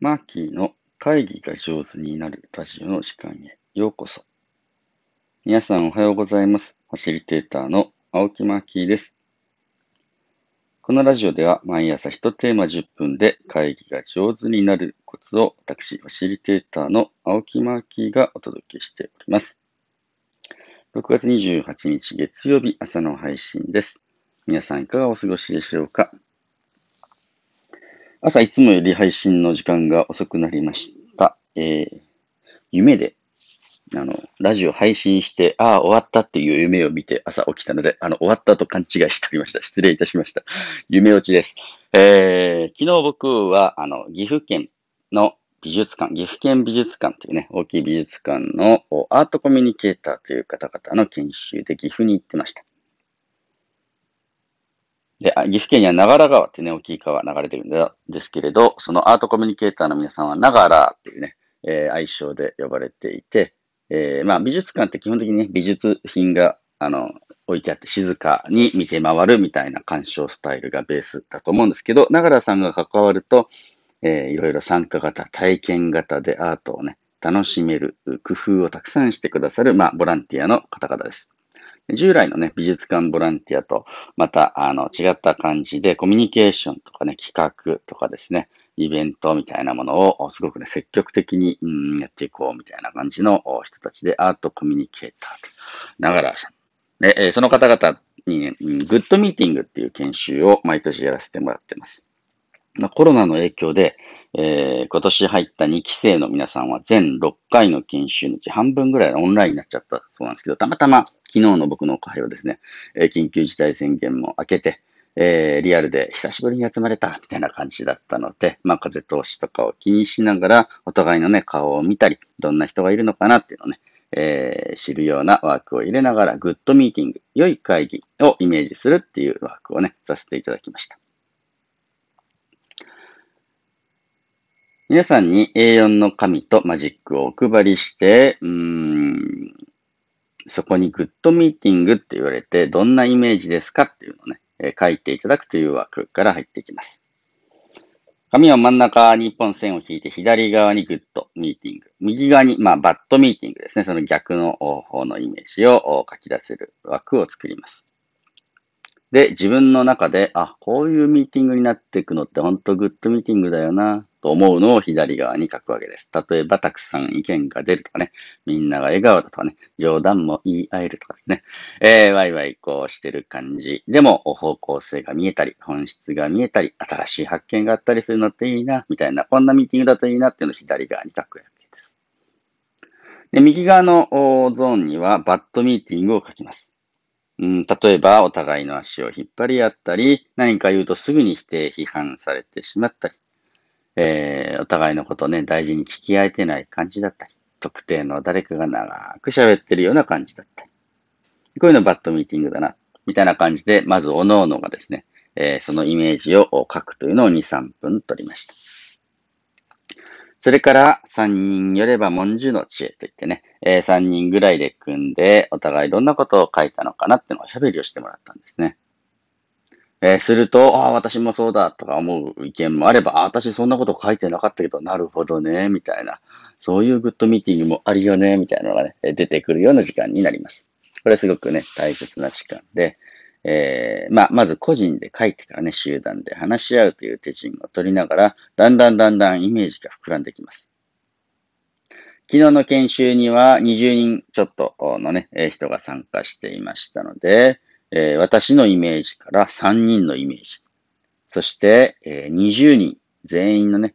マーキーの会議が上手になるラジオの時間へようこそ。皆さんおはようございます。ファシリテーターの青木マーキーです。このラジオでは毎朝1テーマ10分で会議が上手になるコツを私、ファシリテーターの青木マーキーがお届けしております。6月28日月曜日朝の配信です。皆さんいかがお過ごしでしょうか？朝いつもより配信の時間が遅くなりました。えー、夢で、あの、ラジオ配信して、ああ、終わったっていう夢を見て朝起きたので、あの、終わったと勘違いしておりました。失礼いたしました。夢落ちです。えー、昨日僕は、あの、岐阜県の美術館、岐阜県美術館というね、大きい美術館のアートコミュニケーターという方々の研修で岐阜に行ってました。で、岐阜県には長良川ってね、大きい川流れてるんですけれど、そのアートコミュニケーターの皆さんは長良っていうね、えー、愛称で呼ばれていて、えー、まあ美術館って基本的にね、美術品が、あの、置いてあって静かに見て回るみたいな鑑賞スタイルがベースだと思うんですけど、長良さんが関わると、えー、いろいろ参加型、体験型でアートをね、楽しめる工夫をたくさんしてくださる、まあ、ボランティアの方々です。従来のね、美術館ボランティアと、また、あの、違った感じで、コミュニケーションとかね、企画とかですね、イベントみたいなものを、すごくね、積極的に、うん、やっていこうみたいな感じの人たちで、アートコミュニケーターと、長良さん。で、その方々にね、グッドミーティングっていう研修を毎年やらせてもらってます。コロナの影響で、えー、今年入った2期生の皆さんは全6回の研修のうち半分ぐらいオンラインになっちゃったそうなんですけど、たまたま昨日の僕の会をですね、え、緊急事態宣言も明けて、えー、リアルで久しぶりに集まれたみたいな感じだったので、まあ風通しとかを気にしながら、お互いのね、顔を見たり、どんな人がいるのかなっていうのをね、えー、知るようなワークを入れながら、グッドミーティング、良い会議をイメージするっていうワークをね、させていただきました。皆さんに A4 の紙とマジックをお配りして、うーん、そこにグッドミーティングって言われて、どんなイメージですかっていうのをね、え書いていただくという枠から入っていきます。紙を真ん中に一本線を引いて、左側にグッドミーティング。右側に、まあ、バッドミーティングですね。その逆の方のイメージを書き出せる枠を作ります。で、自分の中で、あ、こういうミーティングになっていくのって本当グッドミーティングだよな。と思うのを左側に書くわけです。例えば、たくさん意見が出るとかね、みんなが笑顔だとかね、冗談も言い合えるとかですね、えー、ワイワイこうしてる感じ。でも、方向性が見えたり、本質が見えたり、新しい発見があったりするのっていいな、みたいな、こんなミーティングだといいなっていうのを左側に書くわけです。で、右側のゾーンには、バッドミーティングを書きます。うん、例えば、お互いの足を引っ張り合ったり、何か言うとすぐに否定、批判されてしまったり、えー、お互いのことをね、大事に聞き合えてない感じだったり、特定の誰かが長く喋ってるような感じだったり、こういうのバッドミーティングだな、みたいな感じで、まず、おのおのがですね、えー、そのイメージを書くというのを2、3分取りました。それから、3人よれば文殊の知恵と言ってね、えー、3人ぐらいで組んで、お互いどんなことを書いたのかなっていうのを喋りをしてもらったんですね。えー、すると、ああ、私もそうだとか思う意見もあれば、ああ、私そんなこと書いてなかったけど、なるほどね、みたいな。そういうグッドミーティングもあるよね、みたいなのがね、出てくるような時間になります。これすごくね、大切な時間で、えー、まあ、まず個人で書いてからね、集団で話し合うという手順を取りながら、だんだんだんだんイメージが膨らんできます。昨日の研修には20人ちょっとのね、人が参加していましたので、えー、私のイメージから3人のイメージ。そして、えー、20人全員のね、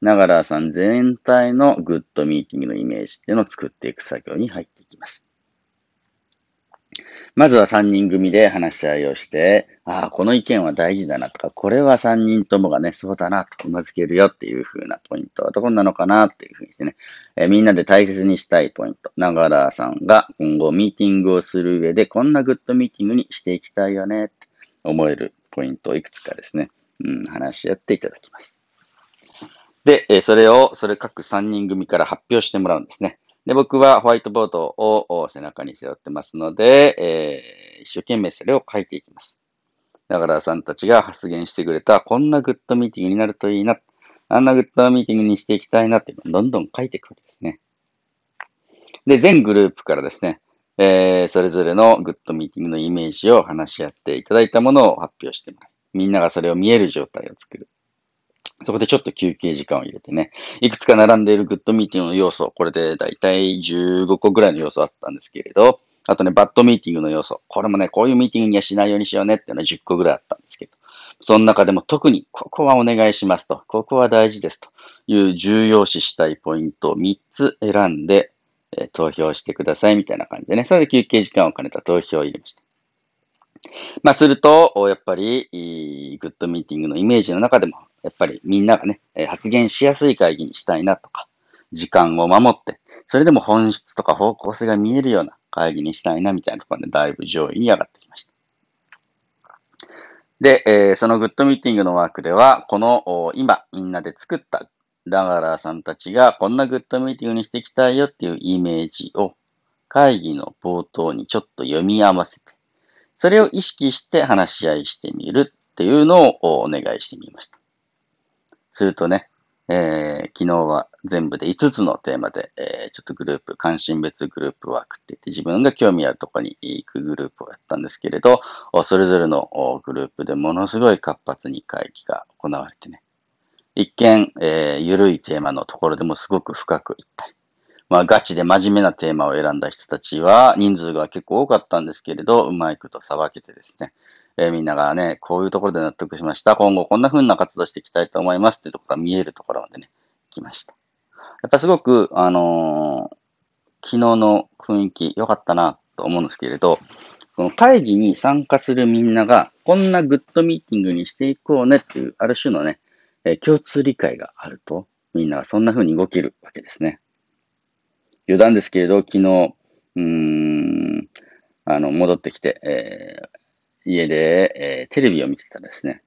長良さん全体のグッドミーティングのイメージっていうのを作っていく作業に入っていきます。まずは3人組で話し合いをして、ああ、この意見は大事だなとか、これは3人ともがね、そうだなとうなずけるよっていう風なポイントはどこなのかなっていう風にしてね、えー、みんなで大切にしたいポイント。長良さんが今後ミーティングをする上で、こんなグッドミーティングにしていきたいよねって思えるポイントをいくつかですね、うん、話し合っていただきます。で、えそれを、それ各3人組から発表してもらうんですね。で、僕はホワイトボードを背中に背負ってますので、えー、一生懸命それを書いていきます。だからさんたちが発言してくれた、こんなグッドミーティングになるといいな。あんなグッドミーティングにしていきたいなっていうのをどんどん書いていくわけですね。で、全グループからですね、えー、それぞれのグッドミーティングのイメージを話し合っていただいたものを発表してもらう。みんながそれを見える状態を作る。そこでちょっと休憩時間を入れてね、いくつか並んでいるグッドミーティングの要素、これでだいたい15個ぐらいの要素あったんですけれど、あとね、バッドミーティングの要素。これもね、こういうミーティングにはしないようにしようねっていうのは10個ぐらいあったんですけど、その中でも特に、ここはお願いしますと、ここは大事ですという重要視したいポイントを3つ選んで、え、投票してくださいみたいな感じでね、それで休憩時間を兼ねた投票を入れました。まあ、すると、やっぱり、グッドミーティングのイメージの中でも、やっぱりみんながね、発言しやすい会議にしたいなとか、時間を守って、それでも本質とか方向性が見えるような会議にしたいなみたいなところでだいぶ上位に上がってきました。で、えー、そのグッドミーティングのワークでは、この今みんなで作ったダガラーさんたちがこんなグッドミーティングにしていきたいよっていうイメージを会議の冒頭にちょっと読み合わせて、それを意識して話し合いしてみるっていうのをお願いしてみました。するとね、えー、昨日は全部で5つのテーマで、えー、ちょっとグループ、関心別グループワークって言って自分が興味あるところに行くグループをやったんですけれど、それぞれのグループでものすごい活発に会議が行われてね、一見、えー、緩いテーマのところでもすごく深くいったり、まあガチで真面目なテーマを選んだ人たちは人数が結構多かったんですけれど、うまいことさばけてですね、えー、みんながね、こういうところで納得しました。今後こんな風な活動していきたいと思いますっていうところが見えるところまでね、来ました。やっぱすごく、あのー、昨日の雰囲気良かったなと思うんですけれど、この会議に参加するみんなが、こんなグッドミーティングにしていこうねっていう、ある種のね、えー、共通理解があると、みんながそんな風に動けるわけですね。余談ですけれど、昨日、うーん、あの、戻ってきて、えー、家で、えー、テレビを見てたらですね、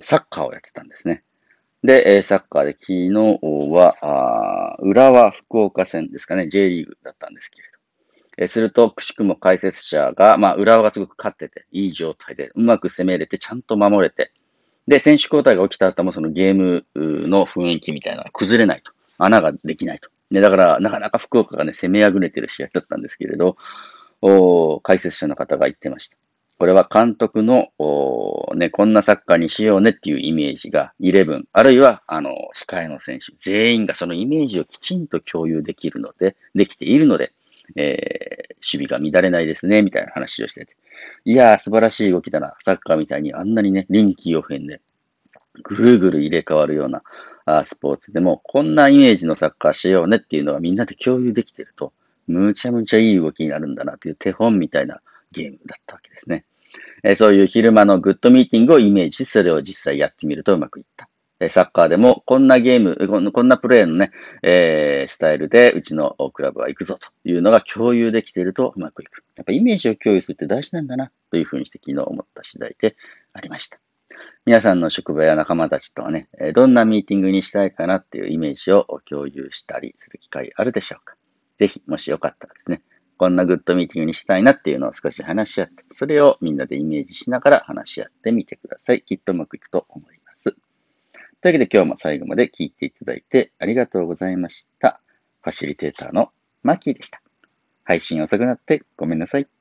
サッカーをやってたんですね。で、え、サッカーで昨日は、浦和福岡戦ですかね、J リーグだったんですけれど。え、すると、くしくも解説者が、まあ、浦和がすごく勝ってて、いい状態で、うまく攻めれて、ちゃんと守れて、で、選手交代が起きた後もそのゲームの雰囲気みたいなのが崩れないと。穴ができないと。ね、だから、なかなか福岡がね、攻めあぐれてる試合だったんですけれど、お解説者の方が言ってました。これは監督の、ね、こんなサッカーにしようねっていうイメージが11、あるいは、あの、控えの選手、全員がそのイメージをきちんと共有できるので、できているので、えー、守備が乱れないですね、みたいな話をしてて。いやー、素晴らしい動きだな。サッカーみたいにあんなにね、臨機応変で、ぐるぐる入れ替わるようなあスポーツでも、こんなイメージのサッカーしようねっていうのがみんなで共有できてると、むちゃむちゃいい動きになるんだなっていう手本みたいなゲームだったわけですね。えそういう昼間のグッドミーティングをイメージし、それを実際やってみるとうまくいった。えサッカーでもこんなゲーム、こんなプレーのね、えー、スタイルでうちのクラブは行くぞというのが共有できているとうまくいく。やっぱイメージを共有するって大事なんだなというふうにして昨日思った次第でありました。皆さんの職場や仲間たちとはね、どんなミーティングにしたいかなっていうイメージを共有したりする機会あるでしょうか。ぜひ、もしよかったらですね、こんなグッドミーティングにしたいなっていうのを少し話し合って、それをみんなでイメージしながら話し合ってみてください。きっとうまくいくと思います。というわけで今日も最後まで聞いていただいてありがとうございました。ファシリテーターのマッキーでした。配信遅くなってごめんなさい。